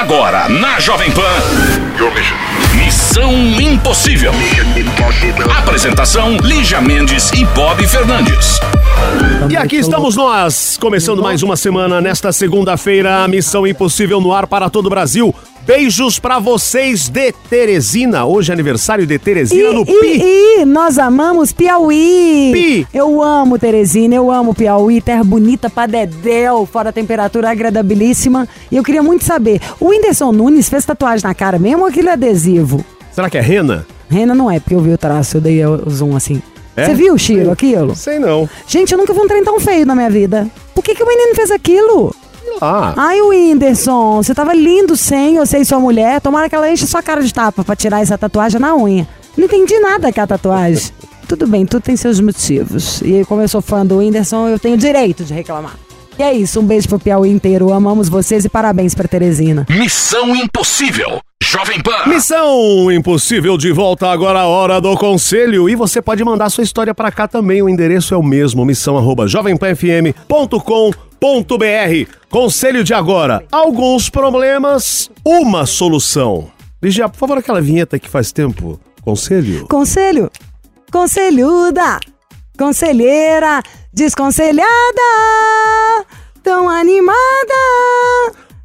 Agora, na Jovem Pan. Missão Impossível. Apresentação: Lígia Mendes e Bob Fernandes. E aqui estamos nós, começando mais uma semana nesta segunda-feira, Missão Impossível no ar para todo o Brasil. Beijos pra vocês de Teresina. Hoje é aniversário de Teresina no Pi. e, e, nós amamos Piauí. Pi. Eu amo Teresina, eu amo Piauí, terra bonita pra dedéu, fora a temperatura agradabilíssima. E eu queria muito saber, o Whindersson Nunes fez tatuagem na cara mesmo ou aquele adesivo? Será que é Rena? Rena não é, porque eu vi o traço, eu dei o zoom assim. É? Você viu, Chiro, aquilo? Sei não. Gente, eu nunca vi um trem tão feio na minha vida. Por que, que o menino fez aquilo? Ah, Ai, Whindersson, você tava lindo sem você e sua mulher. Tomara que ela enche sua cara de tapa pra tirar essa tatuagem na unha. Não entendi nada com a tatuagem. tudo bem, tudo tem seus motivos. E como eu sou fã do Whindersson, eu tenho direito de reclamar. E é isso, um beijo pro Piauí inteiro. Amamos vocês e parabéns pra Teresina. Missão Impossível. Jovem Pan. Missão Impossível de volta agora a hora do conselho e você pode mandar sua história pra cá também. O endereço é o mesmo, missão@jovempanfm.com.br. Conselho de agora: alguns problemas, uma solução. Ligia, por favor, aquela vinheta que faz tempo. Conselho. Conselho, conselhuda, conselheira, desconselhada, tão animada.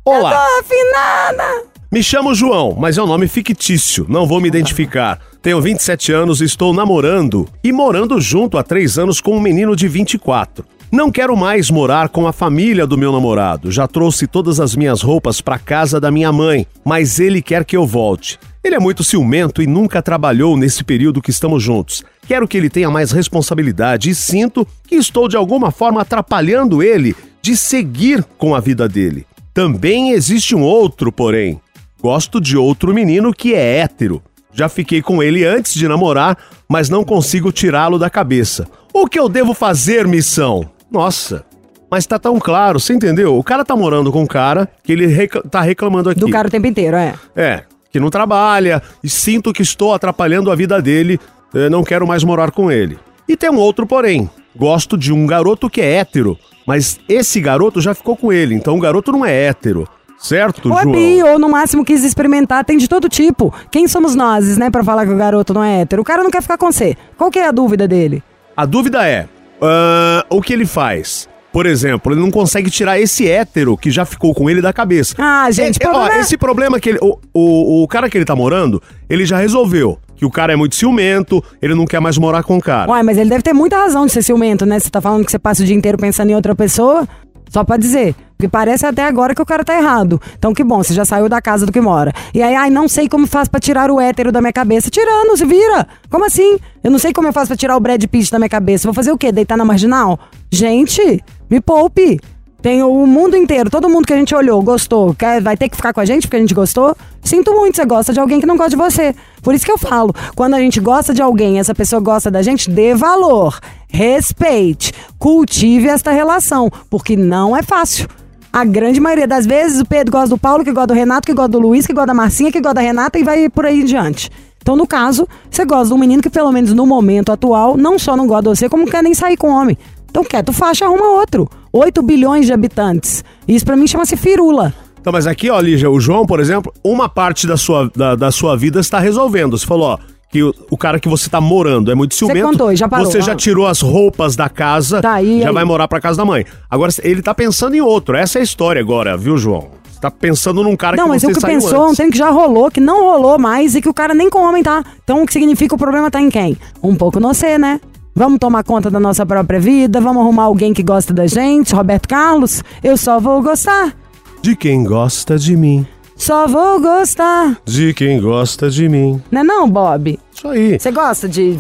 Olá. Eu tô afinada. Me chamo João, mas é um nome fictício, não vou me identificar. Tenho 27 anos e estou namorando e morando junto há 3 anos com um menino de 24. Não quero mais morar com a família do meu namorado. Já trouxe todas as minhas roupas para casa da minha mãe, mas ele quer que eu volte. Ele é muito ciumento e nunca trabalhou nesse período que estamos juntos. Quero que ele tenha mais responsabilidade e sinto que estou de alguma forma atrapalhando ele de seguir com a vida dele. Também existe um outro, porém. Gosto de outro menino que é hétero. Já fiquei com ele antes de namorar, mas não consigo tirá-lo da cabeça. O que eu devo fazer, missão? Nossa, mas tá tão claro, você entendeu? O cara tá morando com um cara que ele recla tá reclamando aqui. Do cara o tempo inteiro, é. É, que não trabalha e sinto que estou atrapalhando a vida dele, eh, não quero mais morar com ele. E tem um outro porém. Gosto de um garoto que é hétero, mas esse garoto já ficou com ele, então o garoto não é hétero. Certo, Ou é João? bi, ou no máximo quis experimentar, tem de todo tipo. Quem somos nós, né, pra falar que o garoto não é hétero? O cara não quer ficar com você. Qual que é a dúvida dele? A dúvida é: ah, o que ele faz? Por exemplo, ele não consegue tirar esse hétero que já ficou com ele da cabeça. Ah, gente, É, é, ó, problema- esse problema que ele. O, o, o cara que ele tá morando, ele já resolveu. Que o cara é muito ciumento, ele não quer mais morar com o cara. Uai, mas ele deve ter muita razão de ser ciumento, né? Você tá falando que você passa o dia inteiro pensando em outra pessoa? Só pra dizer. Porque parece até agora que o cara tá errado. Então que bom, você já saiu da casa do que mora. E aí, ai, não sei como faz pra tirar o hétero da minha cabeça. Tirando, se vira. Como assim? Eu não sei como eu faço pra tirar o Brad Pitt da minha cabeça. Vou fazer o quê? Deitar na marginal? Gente, me poupe. Tem o mundo inteiro, todo mundo que a gente olhou, gostou, quer, vai ter que ficar com a gente porque a gente gostou. Sinto muito, você gosta de alguém que não gosta de você. Por isso que eu falo, quando a gente gosta de alguém, essa pessoa gosta da gente, dê valor, respeite, cultive esta relação, porque não é fácil. A grande maioria das vezes o Pedro gosta do Paulo, que gosta do Renato, que gosta do Luiz, que gosta da Marcinha, que gosta da Renata e vai por aí em diante. Então, no caso, você gosta de um menino que, pelo menos no momento atual, não só não gosta de você, como quer nem sair com homem. Então, quieto, faixa, arruma outro. 8 bilhões de habitantes. Isso pra mim chama-se firula. Então, mas aqui, ó, Lígia, o João, por exemplo, uma parte da sua, da, da sua vida está resolvendo. Você falou, ó, que o, o cara que você tá morando é muito ciumento. contou, já parou, Você já ah. tirou as roupas da casa, Tá, já aí? vai morar pra casa da mãe. Agora, ele tá pensando em outro. Essa é a história agora, viu, João? Você tá pensando num cara Não, que mas você o que pensou é um antes. trem que já rolou, que não rolou mais e que o cara nem com homem tá. Então o que significa o problema tá em quem? Um pouco no você, né? Vamos tomar conta da nossa própria vida, vamos arrumar alguém que gosta da gente, Roberto Carlos. Eu só vou gostar, De quem gosta de mim. só vou gostar. De quem gosta de mim. Não é não, Bob? Isso aí. Você gosta de...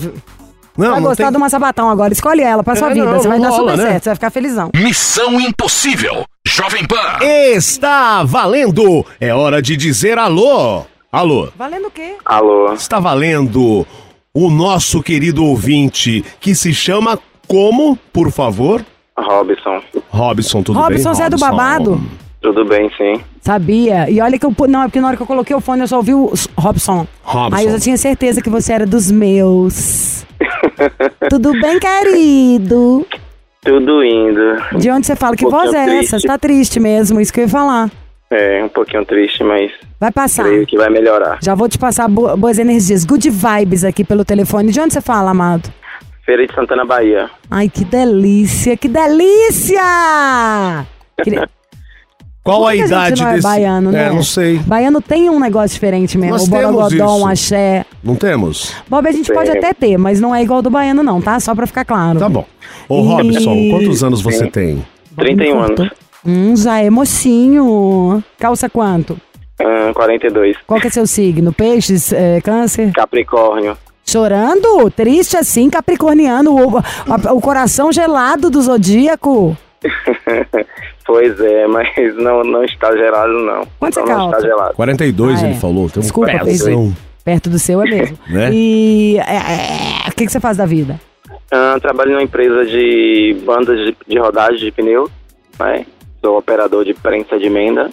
Não, vai não gostar tem... de uma sabatão agora, escolhe ela pra sua É, vida, não, você vai não dar rola, super né? certo, você vai ficar felizão. Missão Impossível. Jovem Pan. Está valendo! É hora de dizer alô! Alô! Valendo o quê? Alô, Está valendo o nosso querido ouvinte, que se chama como, por favor? Robson. Robson, tudo bem? Robson, você é do babado? Tudo bem, sim. Sabia. E olha que eu. Não, é porque na hora que eu coloquei o fone eu só ouvi o Robson. Robson. Aí eu já tinha certeza que você era dos meus. Tudo bem, querido? Tudo indo. De onde você fala? Que voz é pouquinho essa? triste. Você tá triste mesmo, isso que eu ia falar. É um pouquinho triste, mas Vai passar. creio que vai melhorar. Já vou te passar bo- boas energias, good vibes aqui pelo telefone. De onde você fala, amado? Feira de Santana, Bahia. Ai, que delícia, que delícia! Queria- Qual a idade não é desse... baiano, né? É, não sei. Baiano tem um negócio diferente mesmo. Nós o isso. um axé. Não temos? Bob, a gente Tem. pode até ter, mas não é igual do baiano não, tá? Só pra ficar claro. Tá bom. Ô, E- Robson, quantos anos você tem? 31 anos. Hum, já é mocinho. Calça quanto? Ah, 42. Qual que é seu signo? Peixes, é, câncer? Capricórnio. Chorando? Triste assim, capricorniano, o, a- o coração gelado do zodíaco. pois é, mas não, não está gelado, não. Quanto não, você não está calça? gelado. 42, Ah, é. ele falou. Tem um Desculpa, pezão. Perto do seu é mesmo. Né? E é, é, o que, que você faz da vida? Ah, trabalho numa empresa de bandas de, de rodagem de pneu, né? Sou operador de prensa de emenda,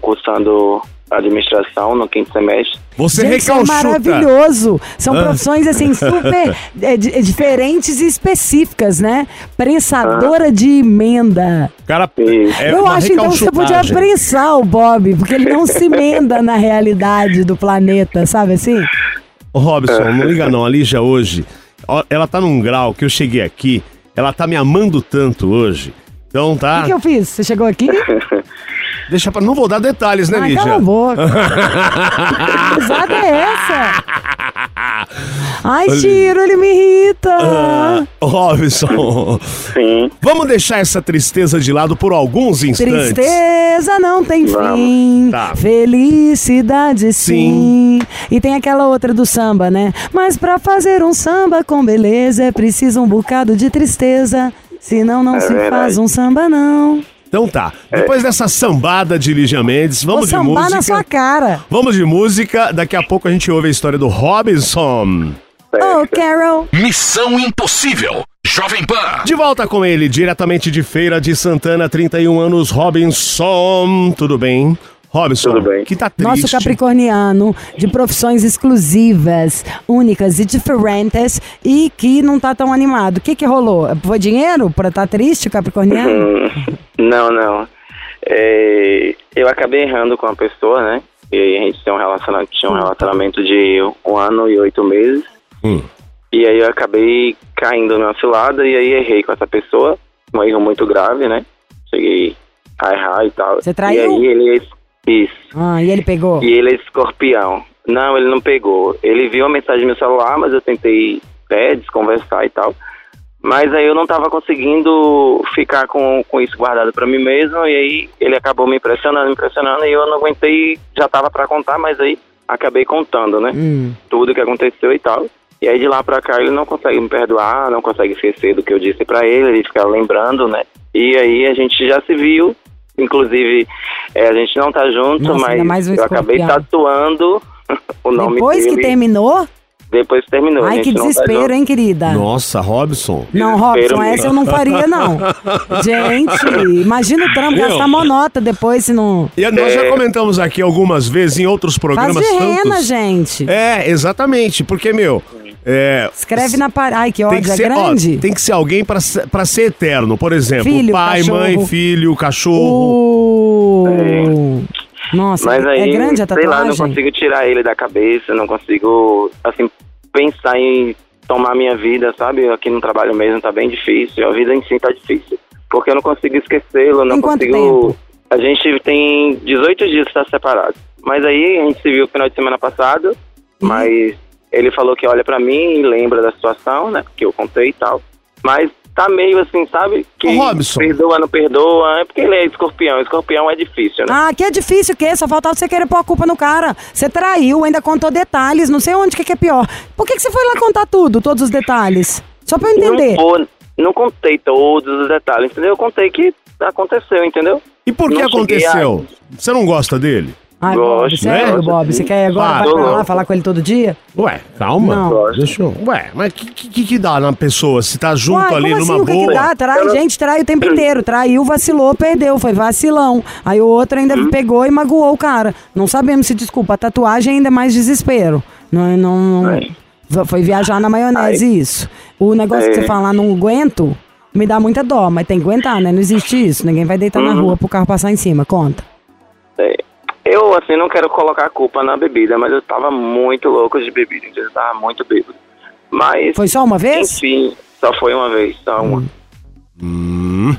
cursando administração no quinto semestre. Você Gente, isso é maravilhoso. São Ah. profissões assim super é, é, diferentes e específicas, né? Prensadora de emenda. Cara, é Eu acho então que você podia prensar o Bob, porque ele não se emenda na realidade do planeta, sabe assim? Ô, Robson, não liga não. A Lígia hoje, ela tá num grau que eu cheguei aqui, ela tá me amando tanto hoje. Então O tá. que, que eu fiz? Você chegou aqui? Deixa pra. Não vou dar detalhes, né, Lígia? cala a boca. que risada é essa? Ai, Tiro, ele me irrita. Ah, Robson, Sim, vamos deixar essa tristeza de lado por alguns instantes. Tristeza não tem Vamos. fim, Tá. felicidade sim. E tem aquela outra do samba, né? Mas pra fazer um samba com beleza é preciso um bocado de tristeza. Senão não É se verdade. faz um samba, não. Então tá. Depois dessa sambada de Lígia Mendes, Vou vamos de sambar música. na sua cara. Vamos de música. Daqui a pouco a gente ouve a história do Robinson. Oh, Carol. Missão Impossível. Jovem Pan. De volta com ele, diretamente de Feira de Santana, 31 anos, Robinson. Tudo bem? Robinson, Tudo bem. que tá triste. Nosso capricorniano de profissões exclusivas, únicas e diferentes e que não tá tão animado. O que que rolou? Foi dinheiro pra tá triste, capricorniano? Hum, não, não. É, eu acabei errando com a pessoa, né? E aí a gente tem um relacionamento, tinha um relacionamento de um ano e oito meses. Hum. E aí eu acabei caindo numa cilada e aí errei com essa pessoa. Um erro muito grave, né? Cheguei a errar e tal. Você traiu? E aí ele... Isso. Ah, e ele pegou? E ele é escorpião. Não, ele não pegou. Ele viu a mensagem no meu celular, mas eu tentei é, desconversar e tal. Mas aí eu não tava conseguindo ficar com, com isso guardado pra mim mesmo. E aí ele acabou me impressionando, me impressionando. E eu não aguentei, já tava pra contar, mas aí acabei contando, né? Hum. Tudo que aconteceu e tal. E aí de lá pra cá ele não consegue me perdoar, não consegue esquecer do que eu disse pra ele, ele fica lembrando, né? E aí a gente já se viu, inclusive é, a gente não tá junto, Nossa, ainda mais mas um eu acabei tatuando o nome Depois dele. que terminou? Depois que terminou. Ai, que tá desespero, junto. hein, querida? Nossa, Robson. Não, Desespero Robson, mesmo. essa eu não faria, não. Gente, imagina o trampo, gastar monota depois se não... E nós já comentamos aqui algumas vezes em outros Faz programas de rena, tantos. gente. É, exatamente. Porque, meu. É, Escreve na parede. Ai, que tem ódio, que, é ser, ó, grande. tem que ser alguém pra, ser- pra ser eterno. Por exemplo, Filho, pai, cachorro. mãe, filho, cachorro. Uh... Nossa, Mas aí, é grande a sei lá, tatuagem? não consigo tirar ele da cabeça, não consigo, assim, pensar em tomar minha vida, sabe? Aqui no trabalho mesmo tá bem difícil, a vida em si tá difícil. Porque eu não consigo esquecê-lo, não Em consigo... tempo? A gente tem 18 dias que tá separado. Mas aí a gente se viu no final de semana passado, mas ele falou que olha pra mim e lembra da situação, né? Que eu contei e tal. Mas tá meio assim, sabe? Que Ô, Robson. perdoa, não perdoa. É porque ele é escorpião. Escorpião é difícil, né? Ah, que é difícil o quê? Só faltava você querer pôr a culpa no cara. Você traiu, ainda contou detalhes, não sei onde que, é pior. Por que, que você foi lá contar tudo, todos os detalhes? Só pra eu entender. Não, vou- não contei todos os detalhes, entendeu? Eu contei que aconteceu, entendeu? E por que Não aconteceu? Você não gosta dele? Ai, Bob, Gosto, sério, né? Bob? Você quer agora Para. vai pra lá falar com ele todo dia? Ué, calma. Não. Deixa eu... Ué, mas o que, que, que dá na pessoa se tá junto Uai, ali como numa assim? O que, boa? que dá? Trai, gente, trai o tempo inteiro. Traiu, vacilou, perdeu, foi vacilão. Aí o outro ainda Hum. pegou e magoou o cara. Não sabemos se desculpa. A tatuagem ainda é mais desespero. Não, não, não- É. Foi viajar na maionese isso. O negócio que É. você falar, não aguento, me dá muita dó, mas tem que aguentar, né? Não existe isso. Ninguém vai deitar na Uhum. rua pro carro passar em cima. Conta. é, eu, assim, não quero colocar a culpa na bebida, mas eu tava muito louco de bebida, entendeu? eu tava muito bêbado. Mas, Foi só uma vez? enfim, só foi uma vez, só uma. Hum.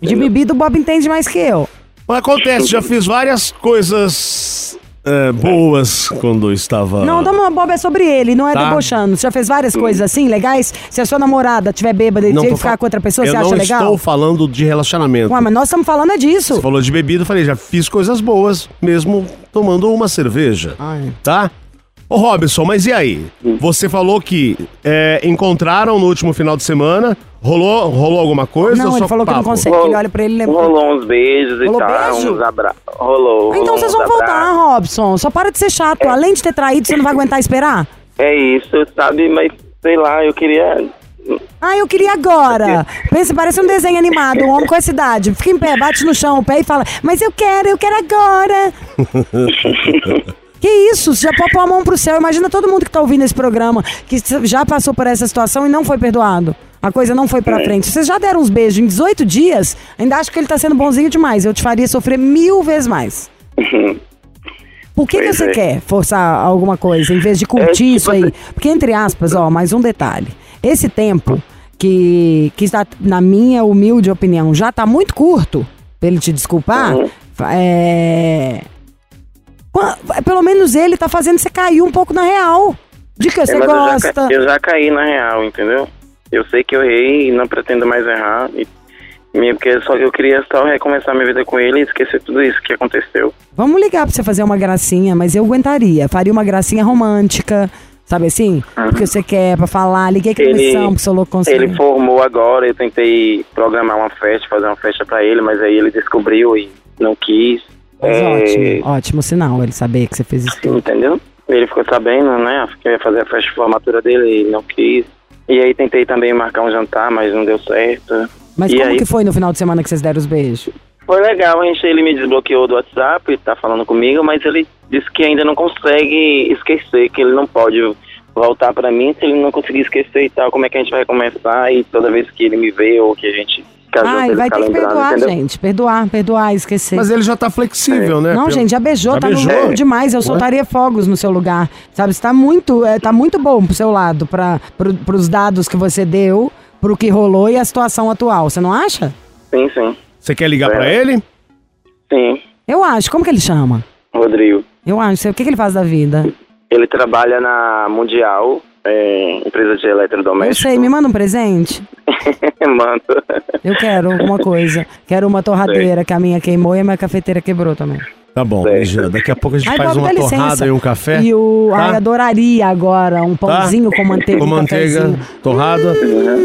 De bebida o Bob entende mais que eu. Mas acontece, já fiz várias coisas é, boas quando eu estava. Não, não, Bob é sobre ele, não é Tá. debochando. Você já fez várias coisas assim, legais? Se a sua namorada tiver bêbada e Não ficar com outra pessoa, eu você não acha legal? estou falando de relacionamento. Ué, mas nós estamos falando é disso. Você falou de bebida, eu falei, já fiz coisas boas, mesmo tomando uma cerveja. Ai. Tá? Ô Robson, mas e aí? Você falou que é, encontraram no último final de semana. Rolou, rolou alguma coisa? Não, ou ele só falou que não papo? consegue. Ele olha pra ele e lembra. Rolou uns beijos Rolou e tal, beijo? uns abraços. Rolou. Ah, Então rolou vocês vão voltar, abraços. Robson. Só para de ser chato. Além de ter traído, você não vai aguentar esperar? É isso, sabe? Mas, sei lá, eu queria... Ah, eu queria agora. Pensa, parece um desenho animado, um homem com essa idade. Fica em pé, bate no chão o pé e fala, mas eu quero, eu quero agora. que isso? Você já pôr a mão pro céu. Imagina todo mundo que tá ouvindo esse programa, que já passou por essa situação e não foi perdoado. A coisa não foi É. pra frente. Vocês já deram uns beijos em 18 dias, ainda acho que ele tá sendo bonzinho demais. Eu te faria sofrer mil vezes mais. Por que, que você é. quer forçar alguma coisa em vez de curtir tipo isso aí? Porque, entre aspas, ó, mais um detalhe. Esse tempo que, que está, na minha humilde opinião, já tá muito curto pra ele te desculpar, Uhum. é... Pelo menos ele tá fazendo você cair um pouco na real. De que você É, mas eu já, gosta. eu já caí na real, entendeu? Eu sei que eu errei e não pretendo mais errar. E, porque só eu queria só recomeçar minha vida com ele e esquecer tudo isso que aconteceu. Vamos ligar pra você fazer uma gracinha, mas eu aguentaria. Faria uma gracinha romântica, sabe assim? Porque você quer pra falar, liguei que Ele- missão, porque sou louco você. Ele formou agora, eu tentei programar uma festa, fazer uma festa pra ele, mas aí ele descobriu e não quis. Mas É, ótimo, ótimo sinal ele saber que você fez isso tudo. Entendeu? Ele ficou sabendo, né? Que eu ia fazer a festa de formatura dele e não quis. E aí tentei também marcar um jantar, mas não deu certo. Mas e como aí que foi no final de semana que vocês deram os beijos? foi legal, a gente, ele me desbloqueou do WhatsApp, tá falando comigo, mas ele disse que ainda não consegue esquecer, que ele não pode voltar pra mim se ele não conseguir esquecer e tal, como é que a gente vai começar e toda vez que ele me vê ou que a gente fica junto, Ai, ele vai ter que perdoar, entendeu? gente. Perdoar, perdoar, esquecer. Mas ele já tá flexível, né? Não, Pelo- gente, já beijou, Já tá beijou? no demais. Eu soltaria fogos no seu lugar. Sabe, você tá muito, é, tá muito bom pro seu lado, pra, pro, pros dados que você deu, pro que rolou e a situação atual. Você não acha? Sim, sim, Você quer ligar É. pra ele? sim, Eu acho. Como que ele chama? Rodrigo. Eu acho. O que, que ele faz da vida? Ele trabalha na Mundial, é, empresa de Eu eletrodoméstico. sei, me manda um presente. Mano. Eu quero alguma coisa. Quero uma torradeira que a minha queimou e a minha cafeteira quebrou também. Tá bom. Daqui a pouco a gente Ai, faz Bob, uma licença. torrada e um café. E o. Tá? Ai, adoraria agora um pãozinho com manteiga. Com um manteiga, cafezinho. torrada.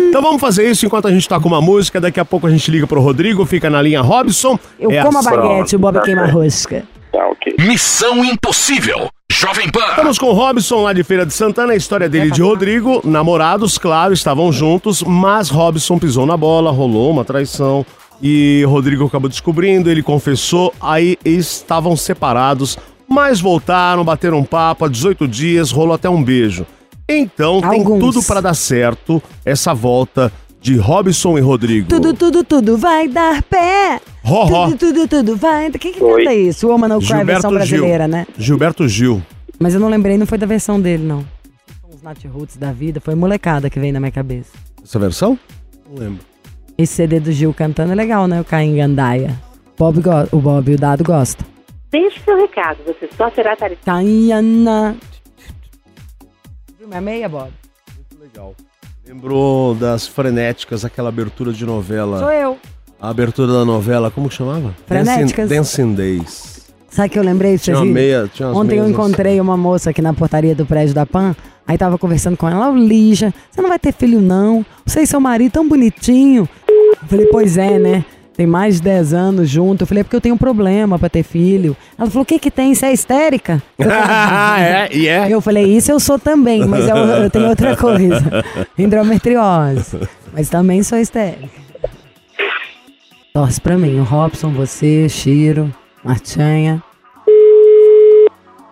Então vamos fazer isso enquanto a gente tá com uma música. Daqui a pouco a gente liga pro Rodrigo, fica na linha Robson. Eu É como a assim. baguete, o Bob queima a rosca. Tá, ok. Missão Impossível. Jovem Pan. Estamos com o Robson lá de Feira de Santana, a história dele e de Rodrigo. Namorados, claro, estavam juntos, mas Robson pisou na bola, rolou uma traição. E Rodrigo acabou descobrindo, ele confessou, aí estavam separados, mas voltaram, bateram um papo há 18 dias, rolou até um beijo. Então tem Alguns. tudo para dar certo essa volta de Robson e Rodrigo. Tudo, tudo, tudo vai dar pé. Ró, ró. Tudo, tudo, tudo vai. Quem que Oi. canta isso? O Woman No Cry, versão brasileira, Gil. né? Gilberto Gil. Mas eu não lembrei, não foi da versão dele, não. São os Nat Roots da vida, foi molecada que veio na minha cabeça. Essa versão? Não lembro. Esse CD do Gil cantando é legal, né? O Caim Gandaia. Bob o Bob e o Dado gosta. Deixe seu recado, você só será tarifado. Caiana. Viu minha meia, Bob? Legal. Lembrou das frenéticas, aquela abertura de novela. Sou eu. A abertura da novela, como que chamava? Frenéticas. Dancing, Dancing Days. Sabe que eu lembrei? Tinha uma meia, tinha Ontem eu encontrei uma moça aqui na portaria do prédio da PAN. Aí tava conversando com ela, "Ô, Lígia, você não vai ter filho não? Você e seu marido tão bonitinho. Eu falei, pois é, né? Tem mais de 10 anos junto. Eu falei, é porque eu tenho um problema pra ter filho. Ela falou, o que que tem? Você é histérica? Eu falei, Ah, é, e é. eu falei, isso eu sou também, mas eu, eu tenho outra coisa. Endometriose. Mas também sou histérica. Torce pra mim, o Robson, você, Chiro, Martinha.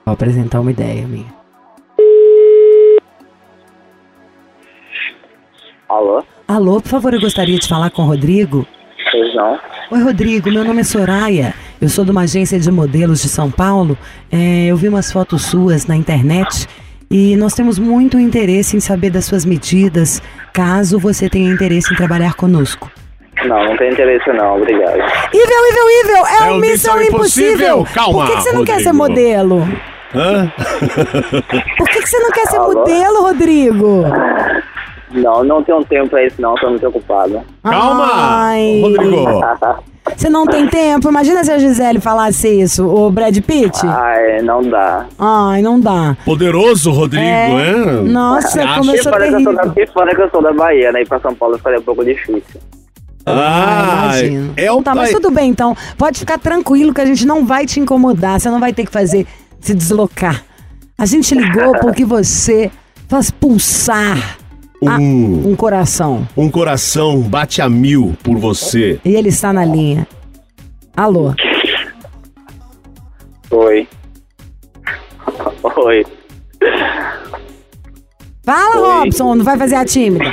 Vou apresentar uma ideia minha. Alô? Alô, por favor, eu gostaria de falar com o Rodrigo. Pois não. Oi, Rodrigo, meu nome é Soraya. Eu sou de uma agência de modelos de São Paulo. É, eu vi umas fotos suas na internet e nós temos muito interesse em saber das suas medidas, caso você tenha interesse em trabalhar conosco. Não, não tem interesse não, obrigado. Ivel, Ivel, Ivel, é, É o Missão Impossível. Impossível. Calma, Por que, que você não quer ser modelo? Hã? Por que, que você não quer ser Alô? modelo, Rodrigo? Não, não tenho tempo pra isso não, tô muito ocupado. Calma! Ai. Rodrigo! Você não tem tempo? Imagina se a Gisele falasse isso, o Brad Pitt. Ai, não dá. Ai, não dá. Poderoso Rodrigo, É. é? Nossa, E sou fora, que eu sou da, e que eu sou da Bahia, né? Ir pra São Paulo ficaria um pouco difícil. Ah, imagino. é o Tá, mas tudo bem, então. Pode ficar tranquilo que a gente não vai te incomodar. Você não vai ter que fazer, se deslocar. A gente ligou porque você faz pulsar a- Um, um coração. um coração bate a mil por você. E ele está na linha. Alô? Oi. Oi. Fala, Oi. Robson, não vai fazer a tímida.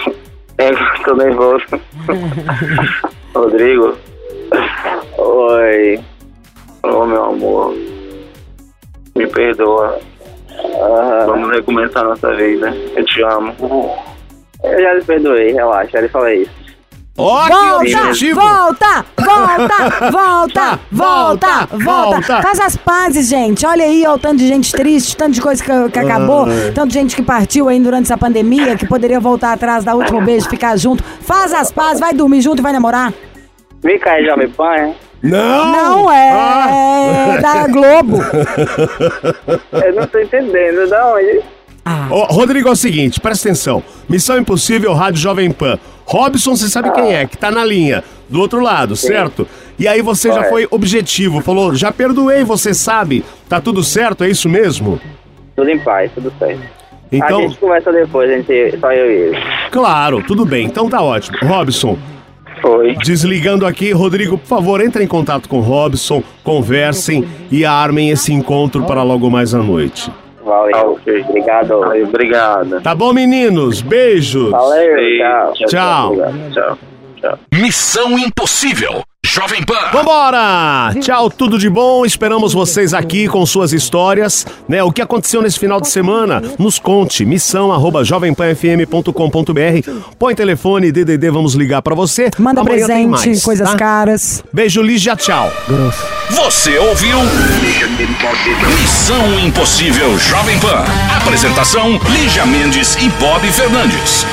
É, tô nervoso. Rodrigo. Oi. Ô, meu amor. Me perdoa. Vamos recomeçar nossa vida. Eu te amo. Eu já lhe perdoei, relaxa, já lhe falei isso. Ó, Volta, objetivo! volta, volta, volta, volta, volta. Faz as pazes, gente. Olha aí, ó, o tanto de gente triste, tanto de coisa que, que acabou, Ai. tanto de gente que partiu aí durante essa pandemia, que poderia voltar atrás, dar último beijo, ficar junto. Faz as pazes, vai dormir junto e vai namorar. Vem cá, Jovem Pan, é? Não! Não é Ah. da Globo. Eu não tô entendendo, da onde? Ah, Ó, Rodrigo, é o seguinte, presta atenção. Missão Impossível, Rádio Jovem Pan. Robson, você sabe quem é, que tá na linha, do outro lado, certo? E aí você já foi objetivo, falou, já perdoei, você sabe, tá tudo certo, é isso mesmo? Tudo em paz, tudo certo. A Então, gente conversa depois, a gente, só eu e ele. claro, tudo bem, então tá ótimo. Robson, Foi. desligando aqui, Rodrigo, por favor, entre em contato com Robson, conversem e armem esse encontro para logo mais à noite. Valeu. Obrigado. Obrigado. Tá bom, meninos? Beijos! Valeu, tchau. Tchau. Tchau. Tchau. Missão Impossível. Jovem Pan. Vambora! Tchau, tudo de bom. Esperamos vocês aqui com suas histórias, né? O que aconteceu nesse final de semana? Nos conte. Missão arroba jovempanfm.com.br. Põe telefone, DDD, vamos ligar pra você. manda Amanhã presente, mais, coisas tá? caras. Beijo, Lígia, tchau. Você ouviu? Missão Impossível Jovem Pan. Apresentação: Lígia Mendes e Bob Fernandes.